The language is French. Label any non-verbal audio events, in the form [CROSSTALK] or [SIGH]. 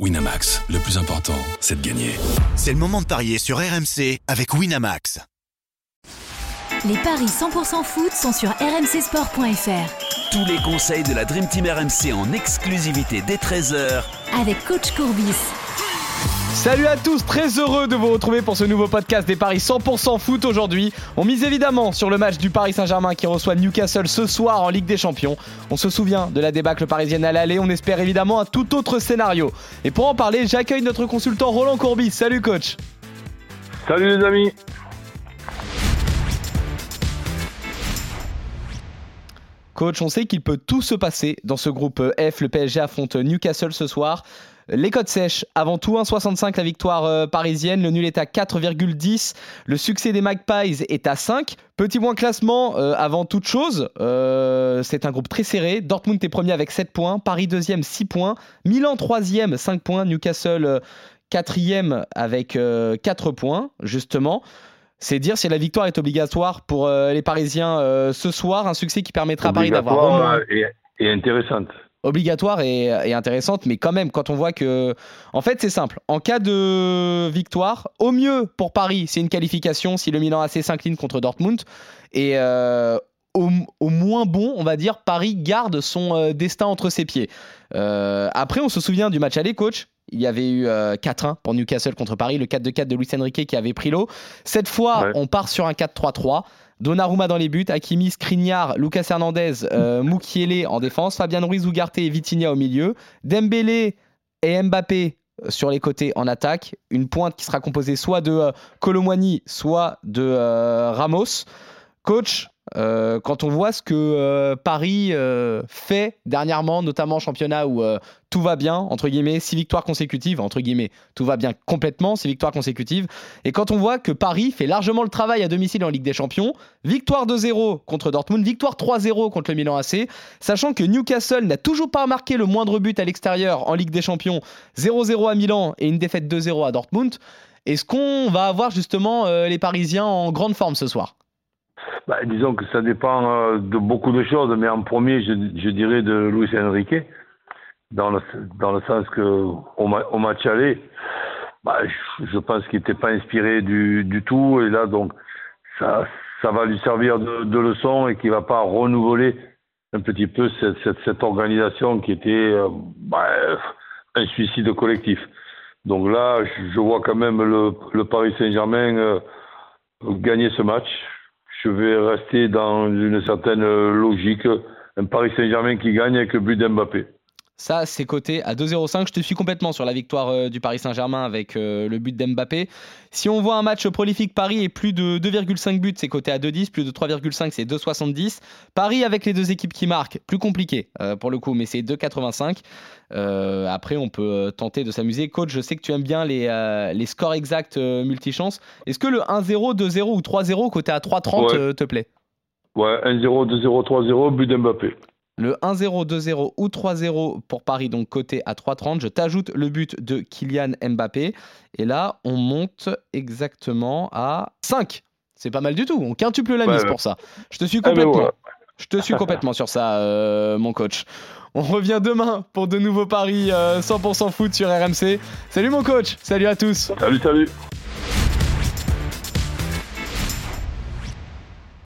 Winamax, le plus important, c'est de gagner. C'est le moment de parier sur RMC avec Winamax. Les paris 100% foot sont sur rmcsport.fr. Tous les conseils de la Dream Team RMC en exclusivité dès 13h Avec coach Courbis. Salut à tous, très heureux de vous retrouver pour ce nouveau podcast des paris 100% foot aujourd'hui. On mise évidemment sur le match du Paris Saint-Germain qui reçoit Newcastle ce soir en Ligue des Champions. On se souvient de la débâcle parisienne à l'aller, on espère évidemment un tout autre scénario. Et pour en parler, j'accueille notre consultant Roland Courbis. Salut coach. Salut les amis. Coach, on sait qu'il peut tout se passer dans ce groupe F. Le PSG affronte Newcastle ce soir. Les codes sèches, avant tout 1,65 la victoire euh, parisienne, le nul est à 4,10, le succès des Magpies est à 5. Petit point classement, euh, avant toute chose, euh, c'est un groupe très serré. Dortmund est premier avec 7 points, Paris deuxième 6 points, Milan troisième 5 points, Newcastle quatrième avec 4 points, justement. C'est dire si la victoire est obligatoire pour les Parisiens ce soir, un succès qui permettra à Paris d'avoir... Et, et intéressante obligatoire et, intéressante, mais quand même, quand on voit que. En fait, c'est simple. En cas de victoire, au mieux pour Paris, c'est une qualification si le Milan AC s'incline contre Dortmund. Et euh, au, moins bon, on va dire, Paris garde son euh, destin entre ses pieds. Euh, après, on se souvient du match aller, coach? Il y avait eu 4-1 pour Newcastle contre Paris, le 4-2-4 de Luis Enrique qui avait pris l'eau. Cette fois, on part sur un 4-3-3. Donnarumma dans les buts, Hakimi, Skriniar, Lucas Hernandez, euh, [LAUGHS] Mukiele en défense, Fabien Ruiz, Ugarte et Vitinha au milieu, Dembélé et Mbappé euh, sur les côtés en attaque, une pointe qui sera composée soit de euh, soit de euh, Ramos. Coach, euh, quand on voit ce que euh, Paris euh, fait dernièrement, notamment en championnat où tout va bien, entre guillemets, six victoires consécutives, entre guillemets, tout va bien complètement, six victoires consécutives, et quand on voit que Paris fait largement le travail à domicile en Ligue des Champions, victoire 2-0 contre Dortmund, victoire 3-0 contre le Milan AC, sachant que Newcastle n'a toujours pas marqué le moindre but à l'extérieur en Ligue des Champions, 0-0 à Milan et une défaite 2-0 à Dortmund, est-ce qu'on va avoir justement les Parisiens en grande forme ce soir? Bah, disons que ça dépend euh, de beaucoup de choses, mais en premier, je, dirais de Luis Enrique, dans le, dans le sens que au, match aller, bah, je, pense qu'il n'était pas inspiré du, du, tout, et là, donc, ça, ça va lui servir de, leçon et qu'il ne va pas renouveler un petit peu cette, cette, organisation qui était euh, bah, un suicide collectif. Donc là, je vois quand même le, le Paris Saint-Germain euh, gagner ce match je vais rester dans une certaine logique. Un Paris Saint-Germain qui gagne avec le but d'Mbappé. Ça, c'est coté à 2,05. Je te suis complètement sur la victoire euh, du Paris Saint-Germain avec euh, le but d'Mbappé. Si on voit un match prolifique Paris et plus de 2,5 buts, c'est coté à 2,10. Plus de 3,5, c'est 2,70. Paris avec les deux équipes qui marquent, plus compliqué euh, pour le coup, mais c'est 2,85. après, on peut tenter de s'amuser. Coach, je sais que tu aimes bien les, les scores exacts multichance. Est-ce que le 1-0, 2-0 ou 3-0 coté à 3,30 te plaît? Ouais, 1-0, 2-0, 3-0, but d'Mbappé. Le 1-0, 2-0 ou 3-0 pour Paris, donc côté à 3-30. Je t'ajoute le but de Kylian Mbappé. Et là, on monte exactement à 5. C'est pas mal du tout. On quintuple la mise pour ça. Je te suis Ah, complètement. Je te suis complètement sur ça, euh, mon coach. On revient demain pour de nouveaux paris euh, 100% foot sur RMC. Salut mon coach. Salut à tous. Salut, salut.